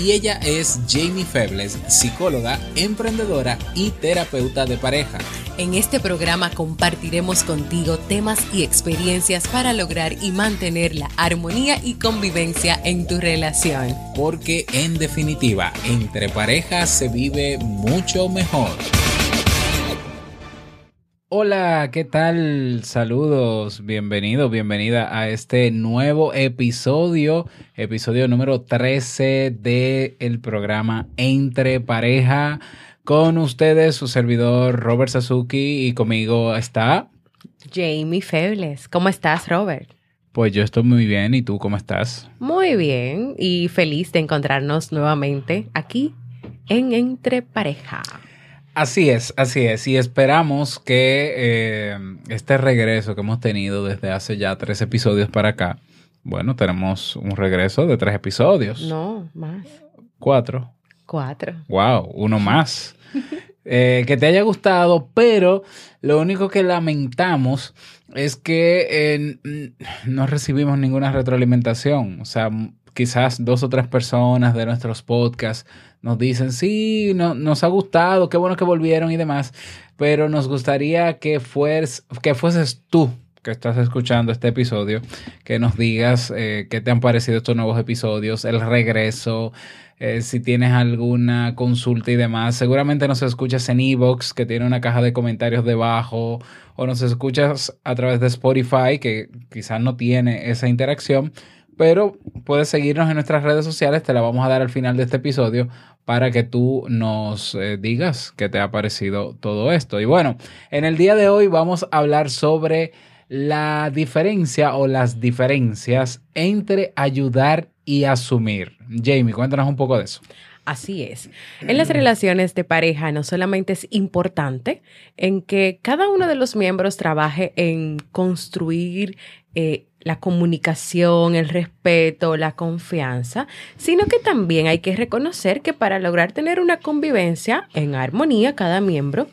Y ella es Jamie Febles, psicóloga, emprendedora y terapeuta de pareja. En este programa compartiremos contigo temas y experiencias para lograr y mantener la armonía y convivencia en tu relación. Porque en definitiva, entre parejas se vive mucho mejor. Hola, ¿qué tal? Saludos, bienvenido, bienvenida a este nuevo episodio, episodio número 13 del el programa Entre Pareja. Con ustedes, su servidor Robert Sasuki y conmigo está Jamie Febles. ¿Cómo estás, Robert? Pues yo estoy muy bien. ¿Y tú cómo estás? Muy bien y feliz de encontrarnos nuevamente aquí en Entre Pareja. Así es, así es. Y esperamos que eh, este regreso que hemos tenido desde hace ya tres episodios para acá, bueno, tenemos un regreso de tres episodios. No, más. Cuatro. Cuatro. Wow, uno más. Eh, que te haya gustado, pero lo único que lamentamos es que eh, no recibimos ninguna retroalimentación. O sea, quizás dos o tres personas de nuestros podcasts nos dicen, sí, no, nos ha gustado, qué bueno que volvieron y demás, pero nos gustaría que, que fueses tú que estás escuchando este episodio, que nos digas eh, qué te han parecido estos nuevos episodios, el regreso, eh, si tienes alguna consulta y demás. Seguramente nos escuchas en Evox, que tiene una caja de comentarios debajo, o nos escuchas a través de Spotify, que quizás no tiene esa interacción, pero puedes seguirnos en nuestras redes sociales, te la vamos a dar al final de este episodio para que tú nos eh, digas qué te ha parecido todo esto. Y bueno, en el día de hoy vamos a hablar sobre la diferencia o las diferencias entre ayudar y asumir. Jamie, cuéntanos un poco de eso. Así es. En las relaciones de pareja no solamente es importante en que cada uno de los miembros trabaje en construir eh, la comunicación, el respeto, la confianza, sino que también hay que reconocer que para lograr tener una convivencia en armonía, cada miembro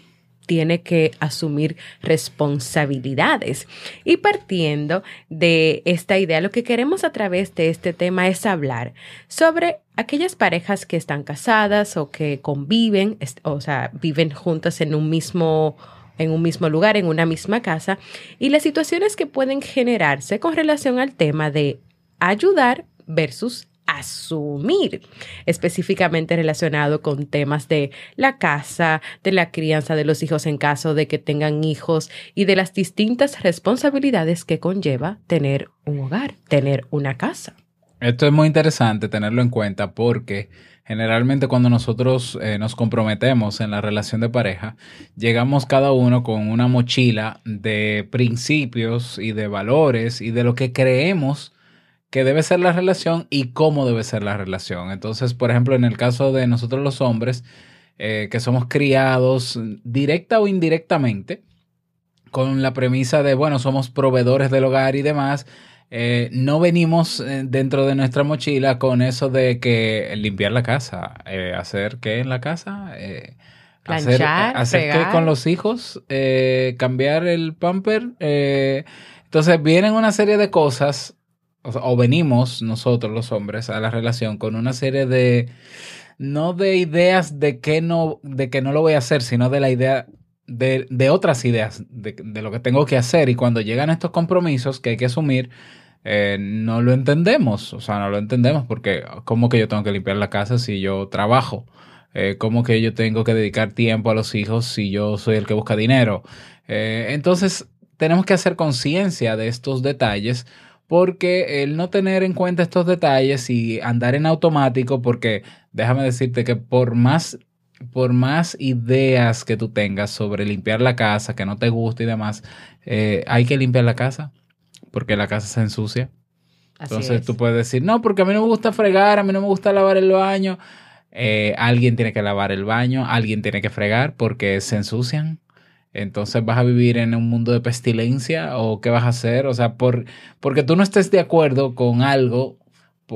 tiene que asumir responsabilidades. Y partiendo de esta idea, lo que queremos a través de este tema es hablar sobre aquellas parejas que están casadas o que conviven, o sea, viven juntas en un mismo en un mismo lugar, en una misma casa, y las situaciones que pueden generarse con relación al tema de ayudar versus asumir, específicamente relacionado con temas de la casa, de la crianza de los hijos en caso de que tengan hijos y de las distintas responsabilidades que conlleva tener un hogar, tener una casa. Esto es muy interesante tenerlo en cuenta porque generalmente cuando nosotros eh, nos comprometemos en la relación de pareja, llegamos cada uno con una mochila de principios y de valores y de lo que creemos que debe ser la relación y cómo debe ser la relación. Entonces, por ejemplo, en el caso de nosotros los hombres, eh, que somos criados directa o indirectamente, con la premisa de, bueno, somos proveedores del hogar y demás, eh, no venimos eh, dentro de nuestra mochila con eso de que limpiar la casa, hacer qué en la casa, hacer, hacer qué con los hijos, cambiar el pamper. entonces vienen una serie de cosas o, venimos nosotros los hombres a la relación con una serie de, no de ideas de que no, de que no lo voy a hacer, sino de la idea de, de otras ideas de, de, lo que tengo que hacer. Y cuando llegan estos compromisos que hay que asumir, eh, no lo entendemos. O sea, no lo entendemos porque ¿cómo que yo tengo que limpiar la casa si yo trabajo? Eh, ¿Cómo que yo tengo que dedicar tiempo a los hijos si yo soy el que busca dinero? Eh, entonces, tenemos que hacer conciencia de estos detalles porque el no tener en cuenta estos detalles y andar en automático, porque déjame decirte que por más, por más ideas que tú tengas sobre limpiar la casa, que no te gusta y demás, eh, hay que limpiar la casa, porque la casa se ensucia. Entonces tú puedes decir, no, porque a mí no me gusta fregar, a mí no me gusta lavar el baño. Eh, alguien tiene que lavar el baño, alguien tiene que fregar porque se ensucian. entonces vas a vivir en un mundo de pestilencia o qué vas a hacer, o sea, por, porque tú no estés de acuerdo con algo,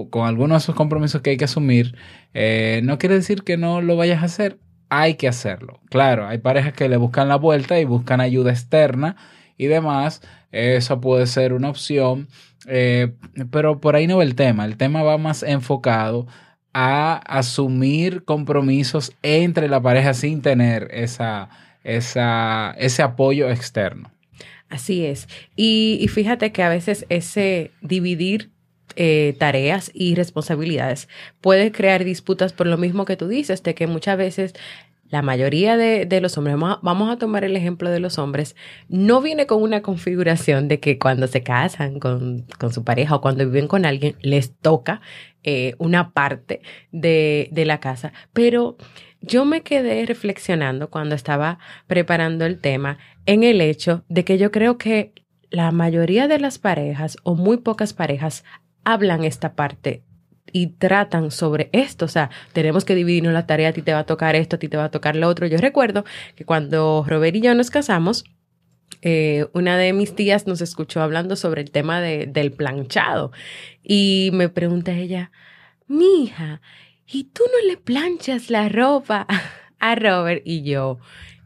con alguno de esos compromisos que hay que asumir, eh, no quiere decir que no lo vayas a hacer, hay que hacerlo. Claro, hay parejas que le buscan la vuelta y buscan ayuda externa y demás, eso puede ser una opción, eh, pero por ahí no va el tema, el tema va más enfocado a asumir compromisos entre la pareja sin tener esa, esa, ese apoyo externo. Así es. Y, fíjate que a veces ese dividir eh, tareas y responsabilidades puede crear disputas por lo mismo que tú dices, de que muchas veces la mayoría de, los hombres, vamos a, tomar el ejemplo de los hombres, no viene con una configuración de que cuando se casan con, su pareja o cuando viven con alguien, les toca eh, una parte de, de la casa. Pero yo me quedé reflexionando cuando estaba preparando el tema en el hecho de que yo creo que la mayoría de las parejas o muy pocas parejas hablan esta parte y tratan sobre esto. O sea, tenemos que dividirnos la tarea, a ti te va a tocar esto, a ti te va a tocar lo otro. Yo recuerdo que cuando Robert y yo nos casamos, eh, una de mis tías nos escuchó hablando sobre el tema de, del planchado y me pregunta ella, mi hija, ¿y tú no le planchas la ropa a Robert? Y yo,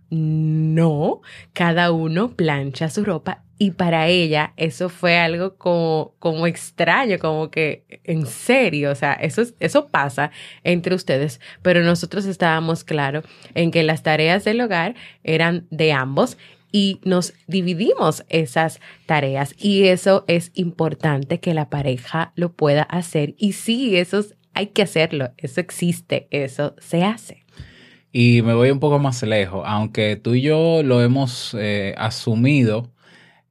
no, cada uno plancha su ropa y para ella eso fue algo como, como extraño, como que en serio, o sea, eso, eso pasa entre ustedes, pero nosotros estábamos claros en que las tareas del hogar eran de ambos y nos dividimos esas tareas y eso es importante que la pareja lo pueda hacer y sí, eso hay que hacerlo, eso existe, eso se hace. Y me voy un poco más lejos, aunque tú y yo lo hemos eh, asumido,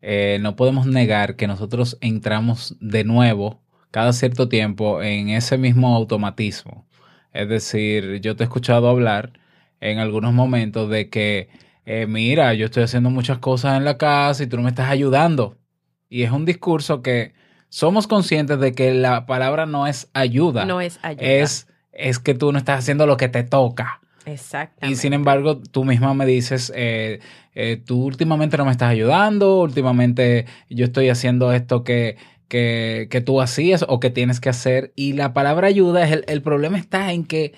eh, no podemos negar que nosotros entramos de nuevo cada cierto tiempo en ese mismo automatismo. Es decir, yo te he escuchado hablar en algunos momentos de que, eh, mira, yo estoy haciendo muchas cosas en la casa y tú no me estás ayudando. Y es un discurso que somos conscientes de que la palabra no es ayuda. No es ayuda. Es, es que tú no estás haciendo lo que te toca. Exactamente. Y sin embargo, tú misma me dices, eh, eh, tú últimamente no me estás ayudando, últimamente yo estoy haciendo esto que, que, que, tú hacías o que tienes que hacer. Y la palabra ayuda, es el, el problema está en que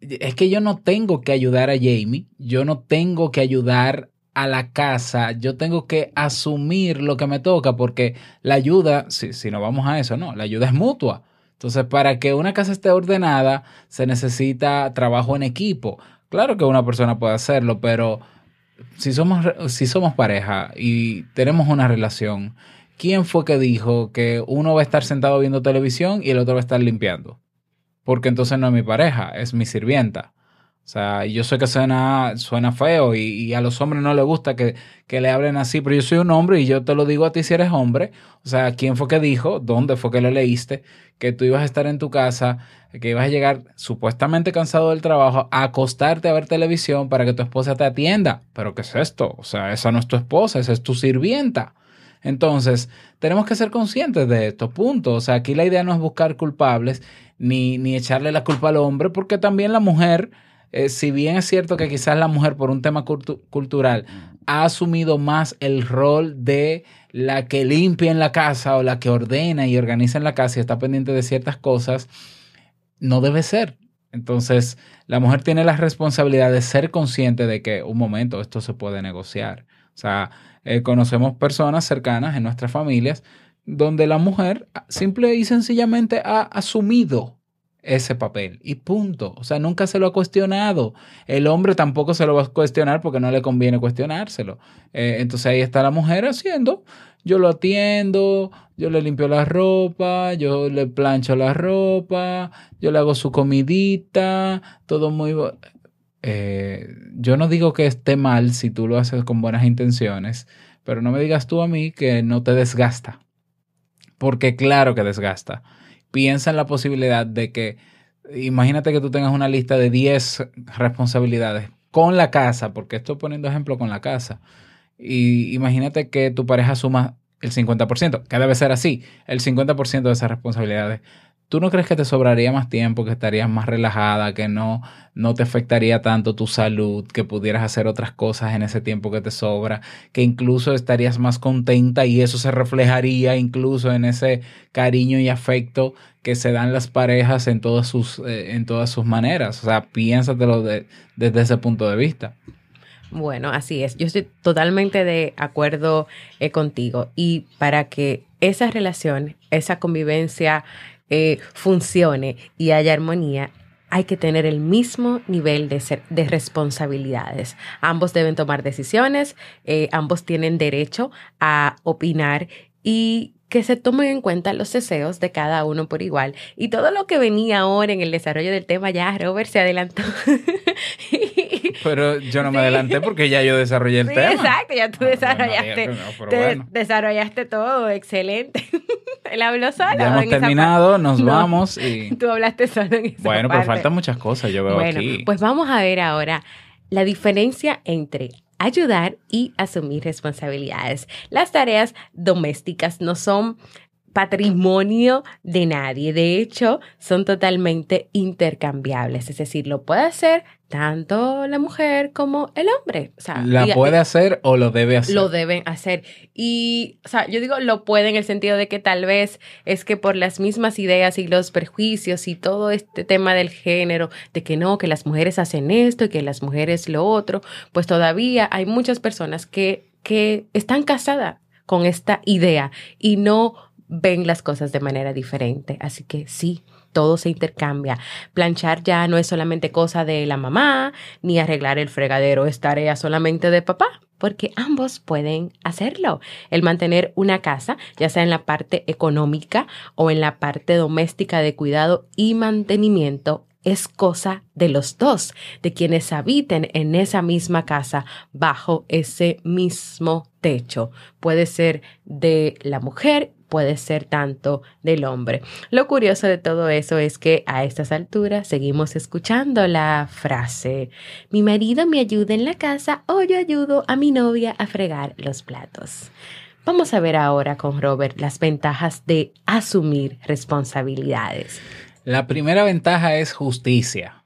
es que yo no tengo que ayudar a Jamie, yo no tengo que ayudar a la casa, yo tengo que asumir lo que me toca porque la ayuda, si, si no vamos a eso, no, la ayuda es mutua. Entonces, para que una casa esté ordenada, se necesita trabajo en equipo. Claro que una persona puede hacerlo, pero si somos, si somos pareja y tenemos una relación, ¿quién fue que dijo que uno va a estar sentado viendo televisión y el otro va a estar limpiando? Porque entonces no es mi pareja, es mi sirvienta. O sea, yo sé que suena, suena feo y, a los hombres no les gusta que, que, le hablen así, pero yo soy un hombre y yo te lo digo a ti si eres hombre. O sea, ¿quién fue que dijo? ¿Dónde fue que lo leíste? Que tú ibas a estar en tu casa, que ibas a llegar supuestamente cansado del trabajo, a acostarte a ver televisión para que tu esposa te atienda. ¿Pero qué es esto? O sea, esa no es tu esposa, esa es tu sirvienta. Entonces, tenemos que ser conscientes de esto, punto. O sea, aquí la idea no es buscar culpables ni, ni echarle la culpa al hombre, porque también la mujer eh, si bien es cierto que quizás la mujer por un tema cultural ha asumido más el rol de la que limpia en la casa o la que ordena y organiza en la casa y está pendiente de ciertas cosas, no debe ser. Entonces, la mujer tiene la responsabilidad de ser consciente de que un momento esto se puede negociar. O sea, eh, conocemos personas cercanas en nuestras familias donde la mujer simple y sencillamente ha asumido ese papel y punto. O sea, nunca se lo ha cuestionado. El hombre tampoco se lo va a cuestionar porque no le conviene cuestionárselo. Eh, entonces ahí está la mujer haciendo. Yo lo atiendo, yo le limpio la ropa, yo le plancho la ropa, yo le hago su comidita, todo muy... Eh, yo no digo que esté mal si tú lo haces con buenas intenciones, pero no me digas tú a mí que no te desgasta. Porque claro que desgasta piensa en la posibilidad de que, imagínate que tú tengas una lista de 10 responsabilidades con la casa, porque estoy poniendo ejemplo con la casa, y imagínate que tu pareja suma el 50%, que debe ser así, el 50% de esas responsabilidades. ¿Tú no crees que te sobraría más tiempo, que estarías más relajada, que no, no te afectaría tanto tu salud, que pudieras hacer otras cosas en ese tiempo que te sobra, que incluso estarías más contenta y eso se reflejaría incluso en ese cariño y afecto que se dan las parejas en todas sus, eh, en todas sus maneras? O sea, piénsatelo desde ese punto de vista. Bueno, así es. Yo estoy totalmente de acuerdo eh, contigo. Y para que esa relación, esa convivencia eh, funcione y haya armonía, hay que tener el mismo nivel de, de responsabilidades. Ambos deben tomar decisiones, eh, ambos tienen derecho a opinar y que se tomen en cuenta los deseos de cada uno por igual. Y todo lo que venía ahora en el desarrollo del tema, ya Robert se adelantó. Pero yo no me adelanté porque ya yo desarrollé el tema. Exacto, ya tú desarrollaste, desarrollaste todo, excelente. Él habló solo. Ya hemos terminado, nos vamos y... Tú hablaste solo en esa Bueno, pero faltan muchas cosas, yo veo bueno, aquí. Pues vamos a ver ahora la diferencia entre ayudar y asumir responsabilidades. Las tareas domésticas no son patrimonio de nadie. De hecho, son totalmente intercambiables. Es decir, lo puede hacer tanto la mujer como el hombre. O sea, ¿La puede hacer o lo debe hacer? Lo deben hacer. Y, o sea, yo digo lo puede en el sentido de que tal vez es que por las mismas ideas y los perjuicios y todo este tema del género, de que no, que las mujeres hacen esto y que las mujeres lo otro, pues todavía hay muchas personas que, que están casadas con esta idea y no ven las cosas de manera diferente. Así que sí, todo se intercambia. Planchar ya no es solamente cosa de la mamá, ni arreglar el fregadero es tarea solamente de papá, porque ambos pueden hacerlo. El mantener una casa, ya sea en la parte económica o en la parte doméstica de cuidado y mantenimiento, es cosa de los dos, de quienes habiten en esa misma casa bajo ese mismo techo. Puede ser de la mujer puede ser tanto del hombre. Lo curioso de todo eso es que a estas alturas seguimos escuchando la frase, mi marido me ayuda en la casa o yo ayudo a mi novia a fregar los platos. Vamos a ver ahora con Robert las ventajas de asumir responsabilidades. La primera ventaja es justicia.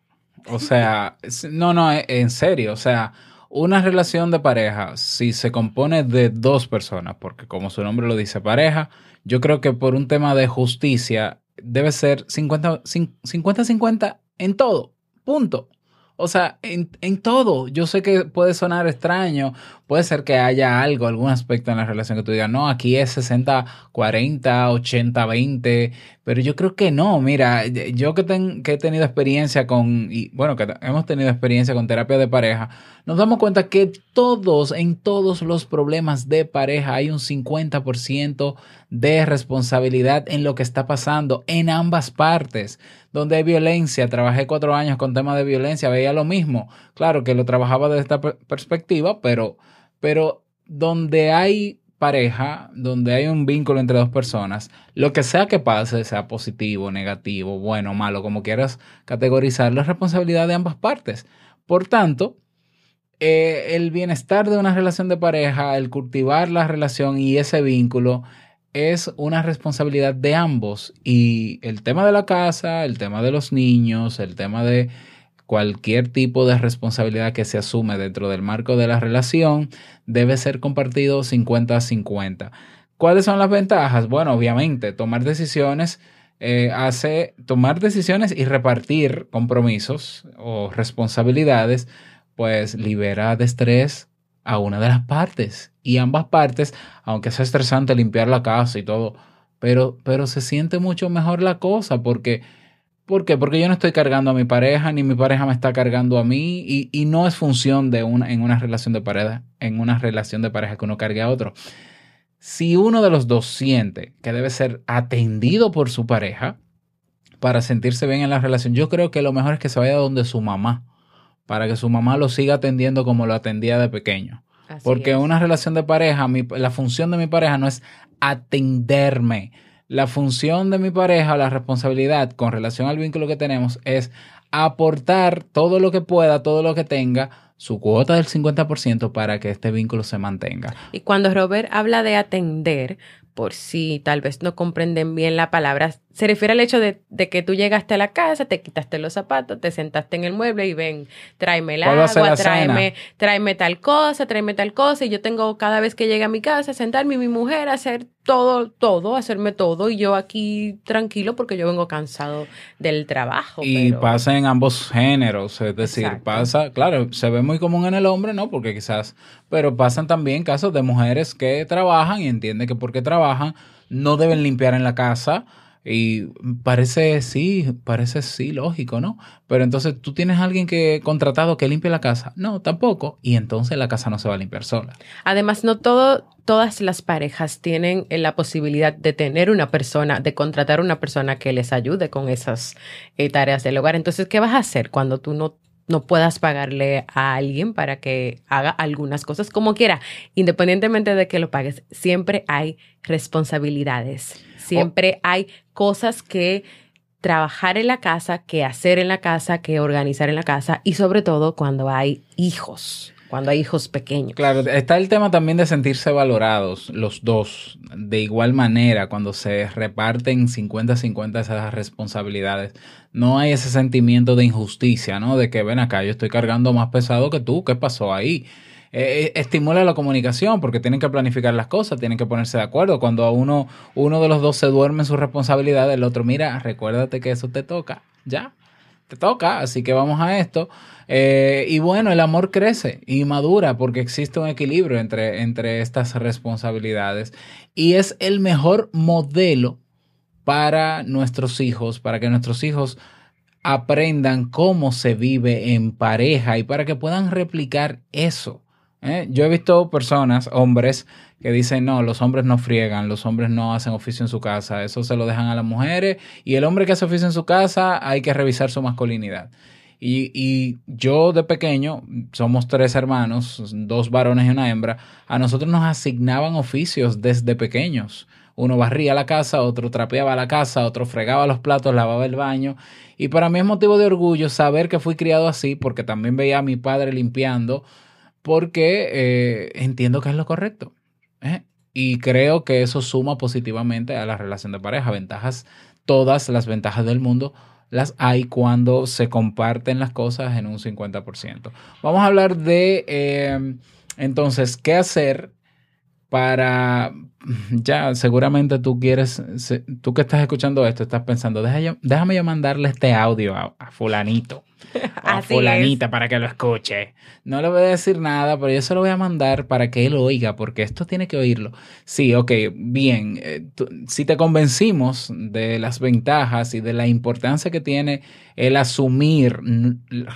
O sea, no, no, en serio, o sea, una relación de pareja, si se compone de dos personas, porque como su nombre lo dice, pareja, yo creo que por un tema de justicia debe ser 50-50 en todo. Punto. O sea, en, en, todo. Yo sé que puede sonar extraño, puede ser que haya algo, algún aspecto en la relación que tú digas, no, aquí es 60, 40, 80, 20, pero yo creo que no. Mira, yo que, que he tenido experiencia con, y bueno, que hemos tenido experiencia con terapia de pareja, nos damos cuenta que todos, en todos los problemas de pareja hay un 50% de responsabilidad en lo que está pasando en ambas partes. Donde hay violencia, trabajé cuatro años con temas de violencia, veía lo mismo. Claro que lo trabajaba desde esta perspectiva, pero, pero donde hay pareja, donde hay un vínculo entre dos personas, lo que sea que pase, sea positivo, negativo, bueno, malo, como quieras categorizar, la responsabilidad de ambas partes. Por tanto, eh, el bienestar de una relación de pareja, el cultivar la relación y ese vínculo es una responsabilidad de ambos. Y el tema de la casa, el tema de los niños, el tema de cualquier tipo de responsabilidad que se asume dentro del marco de la relación debe ser compartido 50-50. ¿Cuáles son las ventajas? Bueno, obviamente, tomar decisiones eh, hace tomar decisiones y repartir compromisos o responsabilidades pues libera de estrés a una de las partes. Y ambas partes, aunque sea estresante limpiar la casa y todo, pero, pero se siente mucho mejor la cosa porque... ¿Por qué? Porque yo no estoy cargando a mi pareja, ni mi pareja me está cargando a mí, y, y no es función de una, en una relación de pareja, en una relación de pareja que uno cargue a otro. Si uno de los dos siente que debe ser atendido por su pareja para sentirse bien en la relación, yo creo que lo mejor es que se vaya donde su mamá para que su mamá lo siga atendiendo como lo atendía de pequeño. Porque una relación de pareja, la función de mi pareja no es atenderme. La función de mi pareja, la responsabilidad con relación al vínculo que tenemos es aportar todo lo que pueda, todo lo que tenga, su cuota del 50% para que este vínculo se mantenga. Y cuando Robert habla de atender, por si tal vez no comprenden bien la palabra, se refiere al hecho de, que tú llegaste a la casa, te quitaste los zapatos, te sentaste en el mueble y ven, tráeme el agua, tráeme, tráeme tal cosa, tráeme tal cosa. Y yo tengo cada vez que llegue a mi casa, sentarme y mi mujer a hacer todo, todo, hacerme todo. Y yo aquí tranquilo porque yo vengo cansado del trabajo. Y pasa en ambos géneros, es decir, pasa, claro, se ve muy común en el hombre, ¿no? Porque quizás, pero pasan también casos de mujeres que trabajan y entienden que porque trabajan no deben limpiar en la casa y parece sí, parece sí lógico, ¿no? Pero entonces tú tienes a alguien que contratado que limpie la casa. No, tampoco. Y entonces la casa no se va a limpiar sola. Además, no todo, todas las parejas tienen la posibilidad de tener una persona, de contratar una persona que les ayude con esas eh, tareas del hogar. Entonces, ¿qué vas a hacer cuando tú no no puedas pagarle a alguien para que haga algunas cosas como quiera, independientemente de que lo pagues, siempre hay responsabilidades. Siempre hay cosas que trabajar en la casa, que hacer en la casa, que organizar en la casa y sobre todo cuando hay hijos, cuando hay hijos pequeños. Claro, está el tema también de sentirse valorados los dos de igual manera cuando se reparten 50-50 esas responsabilidades. No hay ese sentimiento de injusticia, ¿no? De que ven acá, yo estoy cargando más pesado que tú, ¿qué pasó ahí? Eh, estimula la comunicación porque tienen que planificar las cosas, tienen que ponerse de acuerdo. Cuando a uno, uno de los dos se duerme en su responsabilidad, el otro, mira, recuérdate que eso te toca, ya, te toca, así que vamos a esto. Eh, y bueno, el amor crece y madura porque existe un equilibrio entre, entre estas responsabilidades y es el mejor modelo para nuestros hijos, para que nuestros hijos aprendan cómo se vive en pareja y para que puedan replicar eso. ¿Eh? Yo he visto personas, hombres, que dicen, no, los hombres no friegan, los hombres no hacen oficio en su casa, eso se lo dejan a las mujeres y el hombre que hace oficio en su casa hay que revisar su masculinidad. Y, y, yo de pequeño, somos tres hermanos, dos varones y una hembra, a nosotros nos asignaban oficios desde pequeños. Uno barría la casa, otro trapeaba la casa, otro fregaba los platos, lavaba el baño. Y para mí es motivo de orgullo saber que fui criado así, porque también veía a mi padre limpiando, porque eh, entiendo que es lo correcto. ¿eh? Y creo que eso suma positivamente a la relación de pareja. Ventajas, todas las ventajas del mundo las hay cuando se comparten las cosas en un 50%. Vamos a hablar de, eh, entonces, qué hacer para, ya seguramente tú quieres, tú que estás escuchando esto, estás pensando, déjame yo mandarle este audio a, fulanito, a fulanita para que lo escuche. No le voy a decir nada, pero yo se lo voy a mandar para que él oiga, porque esto tiene que oírlo. Sí, ok, bien, eh, si te convencimos de las ventajas y de la importancia que tiene el asumir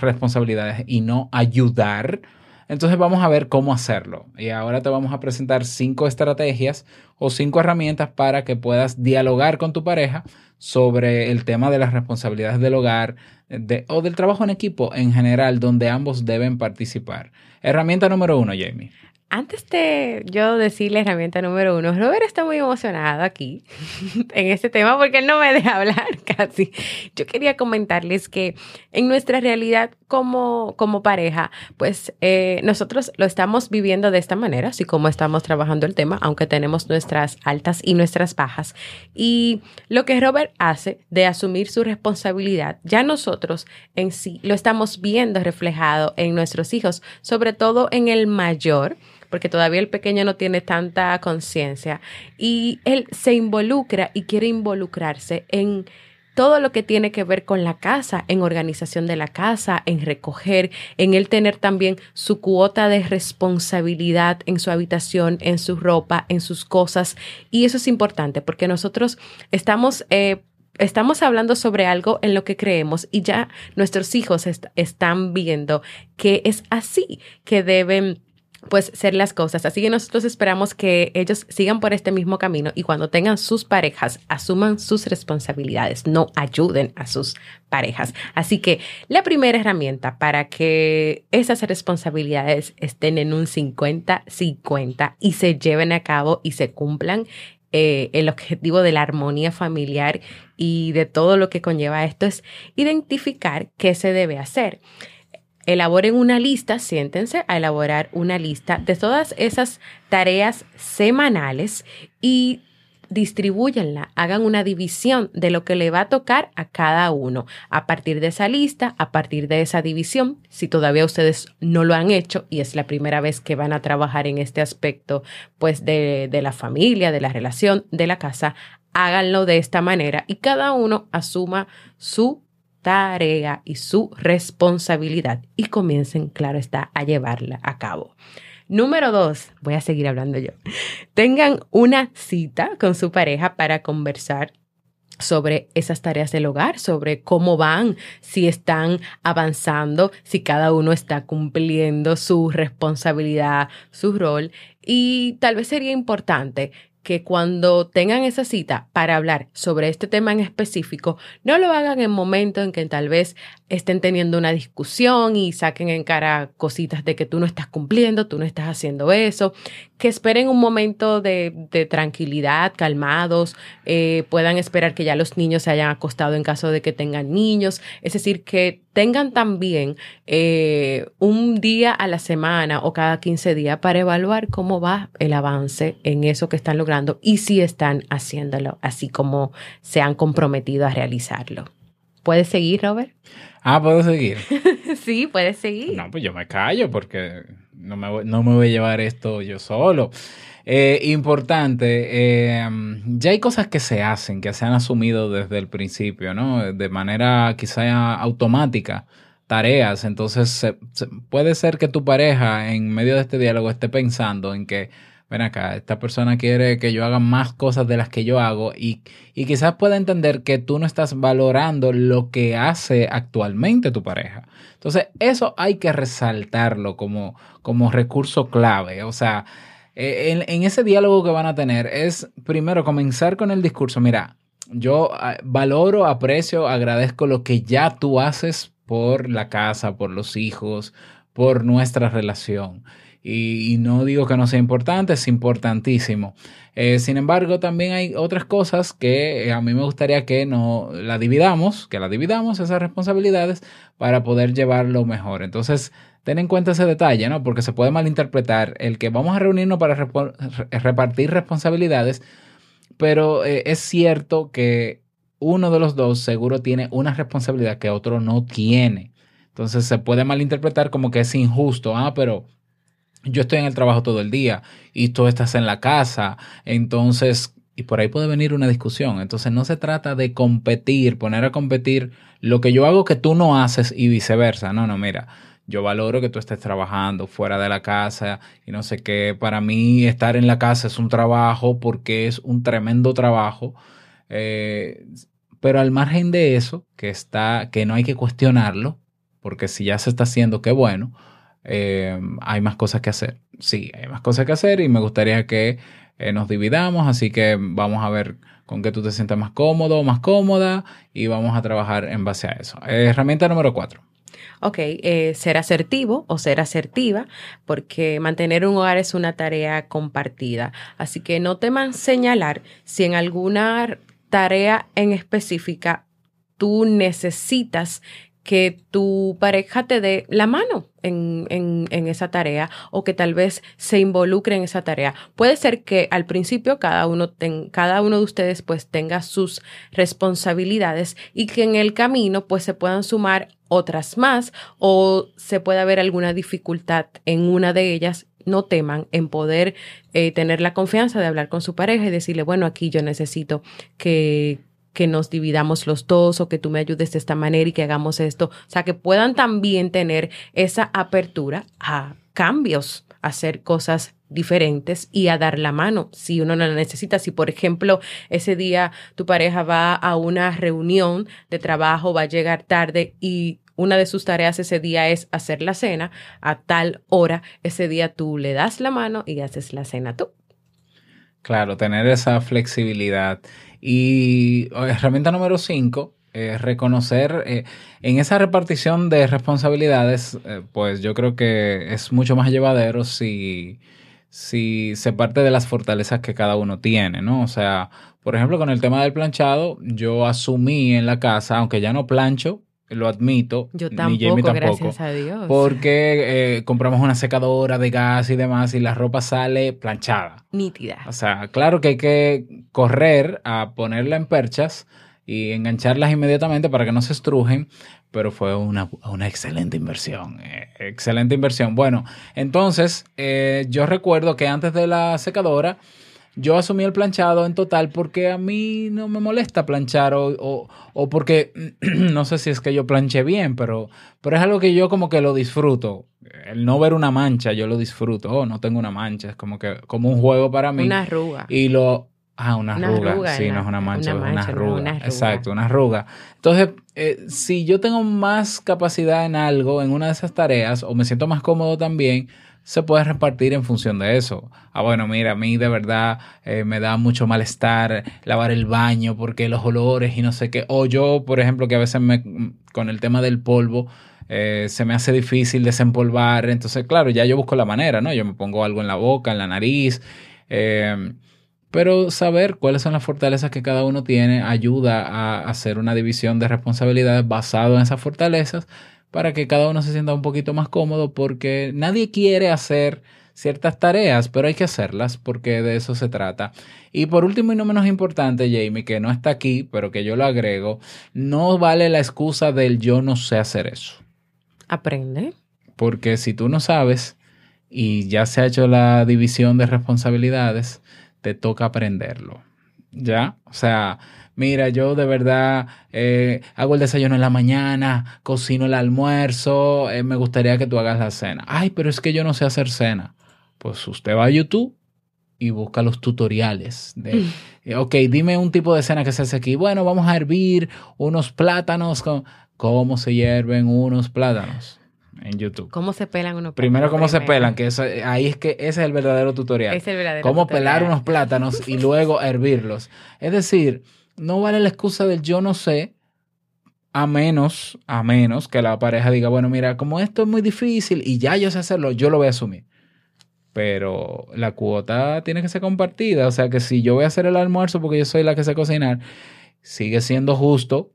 responsabilidades y no ayudar, entonces vamos a ver cómo hacerlo. Y ahora te vamos a presentar cinco estrategias o cinco herramientas para que puedas dialogar con tu pareja sobre el tema de las responsabilidades del hogar o del trabajo en equipo en general, donde ambos deben participar. Herramienta número uno, Jamie. Antes de yo decir la herramienta número uno, Robert está muy emocionado aquí en este tema porque él no me deja hablar casi. Yo quería comentarles que en nuestra realidad como, como pareja, pues eh, nosotros lo estamos viviendo de esta manera, así como estamos trabajando el tema, aunque tenemos nuestras altas y nuestras bajas. Y lo que Robert hace de asumir su responsabilidad, ya nosotros en sí lo estamos viendo reflejado en nuestros hijos, sobre todo en el mayor porque todavía el pequeño no tiene tanta conciencia y él se involucra y quiere involucrarse en todo lo que tiene que ver con la casa, en organización de la casa, en recoger, en él tener también su cuota de responsabilidad en su habitación, en su ropa, en sus cosas. Y eso es importante porque nosotros estamos... Eh, estamos hablando sobre algo en lo que creemos y ya nuestros hijos están viendo que es así, que deben pues ser las cosas. Así que nosotros esperamos que ellos sigan por este mismo camino y cuando tengan sus parejas, asuman sus responsabilidades, no ayuden a sus parejas. Así que la primera herramienta para que esas responsabilidades estén en un 50-50 y se lleven a cabo y se cumplan eh, el objetivo de la armonía familiar y de todo lo que conlleva esto es identificar qué se debe hacer elaboren una lista, siéntense a elaborar una lista de todas esas tareas semanales y distribuyanla, hagan una división de lo que le va a tocar a cada uno. A partir de esa lista, a partir de esa división, si todavía ustedes no lo han hecho y es la primera vez que van a trabajar en este aspecto, pues de, de la familia, de la relación, de la casa, háganlo de esta manera y cada uno asuma su tarea y su responsabilidad y comiencen, claro está, a llevarla a cabo. Número dos, voy a seguir hablando yo. Tengan una cita con su pareja para conversar sobre esas tareas del hogar, sobre cómo van, si están avanzando, si cada uno está cumpliendo su responsabilidad, su rol. Y tal vez sería importante que cuando tengan esa cita para hablar sobre este tema en específico, no lo hagan en momentos en que tal vez estén teniendo una discusión y saquen en cara cositas de que tú no estás cumpliendo, tú no estás haciendo eso, que esperen un momento de, tranquilidad, calmados, eh, puedan esperar que ya los niños se hayan acostado en caso de que tengan niños, es decir, que tengan también eh, un día a la semana o cada 15 días para evaluar cómo va el avance en eso que están logrando y si están haciéndolo así como se han comprometido a realizarlo. ¿Puedes seguir, Robert? Ah, ¿puedo seguir? sí, puedes seguir. No, pues yo me callo porque no me, no me voy a llevar esto yo solo. Eh, importante, eh, ya hay cosas que se hacen, que se han asumido desde el principio, ¿no? De manera quizá automática, tareas. Entonces, puede ser que tu pareja en medio de este diálogo esté pensando en que, ven acá, esta persona quiere que yo haga más cosas de las que yo hago y, y quizás pueda entender que tú no estás valorando lo que hace actualmente tu pareja. Entonces, eso hay que resaltarlo como, como recurso clave. O sea, eh, en, ese diálogo que van a tener es primero comenzar con el discurso. Mira, yo ah, valoro, aprecio, agradezco lo que ya tú haces por la casa, por los hijos, por nuestra relación. Y, no digo que no sea importante, es importantísimo. Eh, sin embargo, también hay otras cosas que a mí me gustaría que no la dividamos, que la dividamos esas responsabilidades para poder llevarlo mejor. Entonces, ten en cuenta ese detalle, ¿no? Porque se puede malinterpretar el que vamos a reunirnos para repartir responsabilidades, pero eh, es cierto que uno de los dos seguro tiene una responsabilidad que otro no tiene. Entonces se puede malinterpretar como que es injusto. Ah, pero yo estoy en el trabajo todo el día y tú estás en la casa. Entonces, y por ahí puede venir una discusión. Entonces no se trata de competir, poner a competir lo que yo hago que tú no haces y viceversa. No, no, mira yo valoro que tú estés trabajando fuera de la casa y no sé qué. Para mí estar en la casa es un trabajo porque es un tremendo trabajo. Eh, pero al margen de eso, que está, que no hay que cuestionarlo, porque si ya se está haciendo, qué bueno, eh, hay más cosas que hacer. Sí, hay más cosas que hacer y me gustaría que eh, nos dividamos, así que vamos a ver con qué tú te sientas más cómodo o más cómoda y vamos a trabajar en base a eso. herramienta número cuatro ok, eh, ser asertivo o ser asertiva, porque mantener un hogar es una tarea compartida. Así que no teman señalar si en alguna tarea en específica tú necesitas que tu pareja te dé la mano en, en, esa tarea o que tal vez se involucre en esa tarea. Puede ser que al principio cada uno, cada uno de ustedes pues tenga sus responsabilidades y que en el camino pues se puedan sumar otras más o se pueda haber alguna dificultad en una de ellas no teman en poder eh, tener la confianza de hablar con su pareja y decirle, bueno, aquí yo necesito que, que nos dividamos los dos o que tú me ayudes de esta manera y que hagamos esto. O sea, que puedan también tener esa apertura a cambios, a hacer cosas diferentes y a dar la mano si uno no la necesita. Si, por ejemplo, ese día tu pareja va a una reunión de trabajo, va a llegar tarde y una de sus tareas ese día es hacer la cena, a tal hora, ese día tú le das la mano y haces la cena tú. Claro, tener esa flexibilidad. Y herramienta número cinco, es reconocer eh, en esa repartición de responsabilidades, eh, pues yo creo que es mucho más llevadero si, si se parte de las fortalezas que cada uno tiene, ¿no? O sea, por ejemplo, con el tema del planchado, yo asumí en la casa, aunque ya no plancho, lo admito. Yo ni Jamie tampoco. gracias a Dios. Porque eh, compramos una secadora de gas y demás y la ropa sale planchada. Nítida. O sea, claro que hay que correr a ponerla en perchas y engancharlas inmediatamente para que no se estrujen, pero fue una, una excelente inversión. eh, excelente inversión. Bueno, entonces eh, yo recuerdo que antes de la secadora yo asumí el planchado en total porque a mí no me molesta planchar o, o- o porque no sé si es que yo planché bien, pero, pero es algo que yo como que lo disfruto. El no ver una mancha, yo lo disfruto. Oh, no tengo una mancha, es como que como un juego para mí. Una arruga. Y lo. Ah, una Una arruga. arruga, sí, no es una mancha, una es una no, arruga. una arruga. Exacto, una arruga. Entonces, eh, si yo tengo más capacidad en algo, en una de esas tareas, o me siento más cómodo también, se puede repartir en función de eso. Ah, bueno, mira, a mí de verdad eh, me da mucho malestar lavar el baño porque los olores y no sé qué. O yo, por ejemplo, que a veces me, con el tema del polvo, eh, se me hace difícil desempolvar. Entonces, claro, ya yo busco la manera, ¿no? Yo me pongo algo en la boca, en la nariz. eh, pero saber cuáles son las fortalezas que cada uno tiene ayuda a hacer una división de responsabilidades basado en esas fortalezas para que cada uno se sienta un poquito más cómodo porque nadie quiere hacer ciertas tareas, pero hay que hacerlas porque de eso se trata. Y por último y no menos importante, Jamie, que no está aquí, pero que yo lo agrego, no vale la excusa del yo no sé hacer eso. Aprende. Porque si tú no sabes y ya se ha hecho la división de responsabilidades, te toca aprenderlo. ¿Ya? O sea, mira, yo de verdad eh, hago el desayuno en la mañana, cocino el almuerzo, eh, me gustaría que tú hagas la cena. Ay, pero es que yo no sé hacer cena. Pues usted va a YouTube y busca los tutoriales de, eh, ok, dime un tipo de cena que se hace aquí. Bueno, vamos a hervir unos plátanos con... ¿Cómo se hierven unos plátanos? En YouTube. ¿Cómo se pelan unos Primero, cómo se pelan, que eso, ahí es que ese es el verdadero tutorial. Es el verdadero Cómo tutorial. pelar unos plátanos y luego hervirlos. Es decir, no vale la excusa del yo no sé, a menos, a menos que la pareja diga, bueno, mira, como esto es muy difícil y ya yo sé hacerlo, yo lo voy a asumir. Pero la cuota tiene que ser compartida. O sea que si yo voy a hacer el almuerzo porque yo soy la que sé cocinar, sigue siendo justo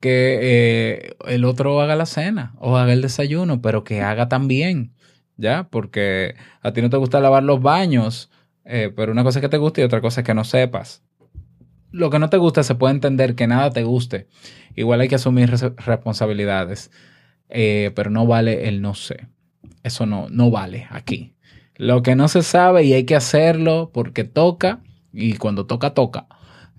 que eh, el otro haga la cena o haga el desayuno, pero que haga también, ¿ya? Porque a ti no te gusta lavar los baños, eh, pero una cosa es que te guste y otra cosa es que no sepas. Lo que no te gusta se puede entender que nada te guste. Igual hay que asumir res- responsabilidades, eh, pero no vale el no sé. Eso no, no vale aquí. Lo que no se sabe y hay que hacerlo porque toca y cuando toca, toca.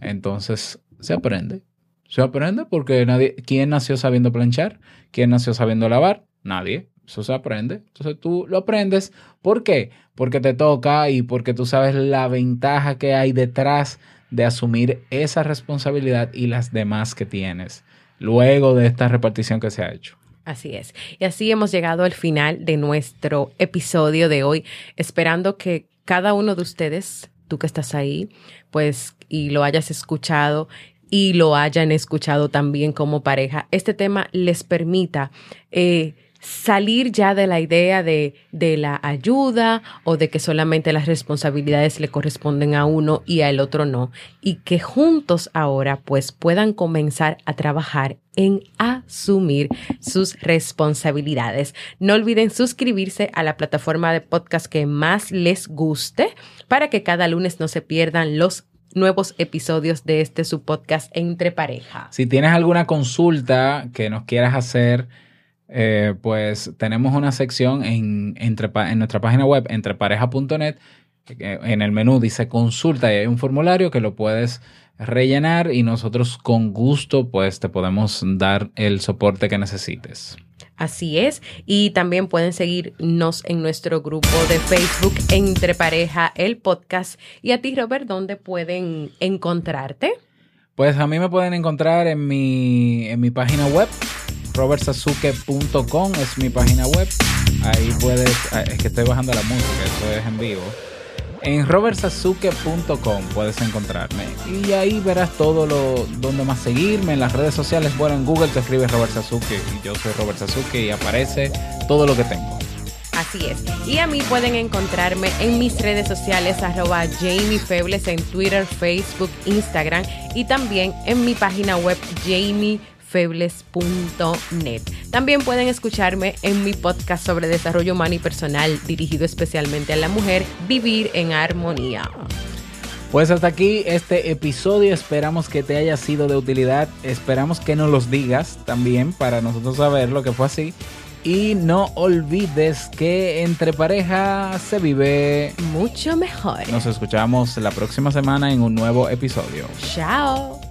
Entonces se aprende. Se aprende porque nadie. ¿Quién nació sabiendo planchar? ¿Quién nació sabiendo lavar? Nadie. Eso se aprende. Entonces tú lo aprendes. ¿Por qué? Porque te toca y porque tú sabes la ventaja que hay detrás de asumir esa responsabilidad y las demás que tienes luego de esta repartición que se ha hecho. Así es. Y así hemos llegado al final de nuestro episodio de hoy, esperando que cada uno de ustedes, tú que estás ahí, pues, y lo hayas escuchado y lo hayan escuchado también como pareja, este tema les permita eh, salir ya de la idea de, de la ayuda o de que solamente las responsabilidades le corresponden a uno y al otro no, y que juntos ahora pues puedan comenzar a trabajar en asumir sus responsabilidades. No olviden suscribirse a la plataforma de podcast que más les guste para que cada lunes no se pierdan los nuevos episodios de este su podcast entre pareja. Si tienes alguna consulta que nos quieras hacer, eh, pues tenemos una sección en, entre, en nuestra página web, entrepareja.net. En el menú dice consulta y hay un formulario que lo puedes rellenar y nosotros con gusto pues te podemos dar el soporte que necesites. Así es. Y también pueden seguirnos en nuestro grupo de Facebook Entre Pareja, el podcast. Y a ti, Robert, ¿dónde pueden encontrarte? Pues a mí me pueden encontrar en mi, en mi página web, robertsazuke.com es mi página web. Ahí puedes, ah, es que estoy bajando la música, esto es en vivo. En robertsazuke.com puedes encontrarme. Y ahí verás todo lo donde más seguirme en las redes sociales. Bueno, en Google te escribes Robert Sasuke y yo soy Robert Sasuke y aparece todo lo que tengo. Así es. Y a mí pueden encontrarme en mis redes sociales, arroba Jamie en Twitter, Facebook, Instagram y también en mi página web febles.net. También pueden escucharme en mi podcast sobre desarrollo humano y personal dirigido especialmente a la mujer, Vivir en Armonía. Pues hasta aquí este episodio. Esperamos que te haya sido de utilidad. Esperamos que nos los digas también para nosotros saber lo que fue así. Y no olvides que entre pareja se vive mucho mejor. Nos escuchamos la próxima semana en un nuevo episodio. Chao.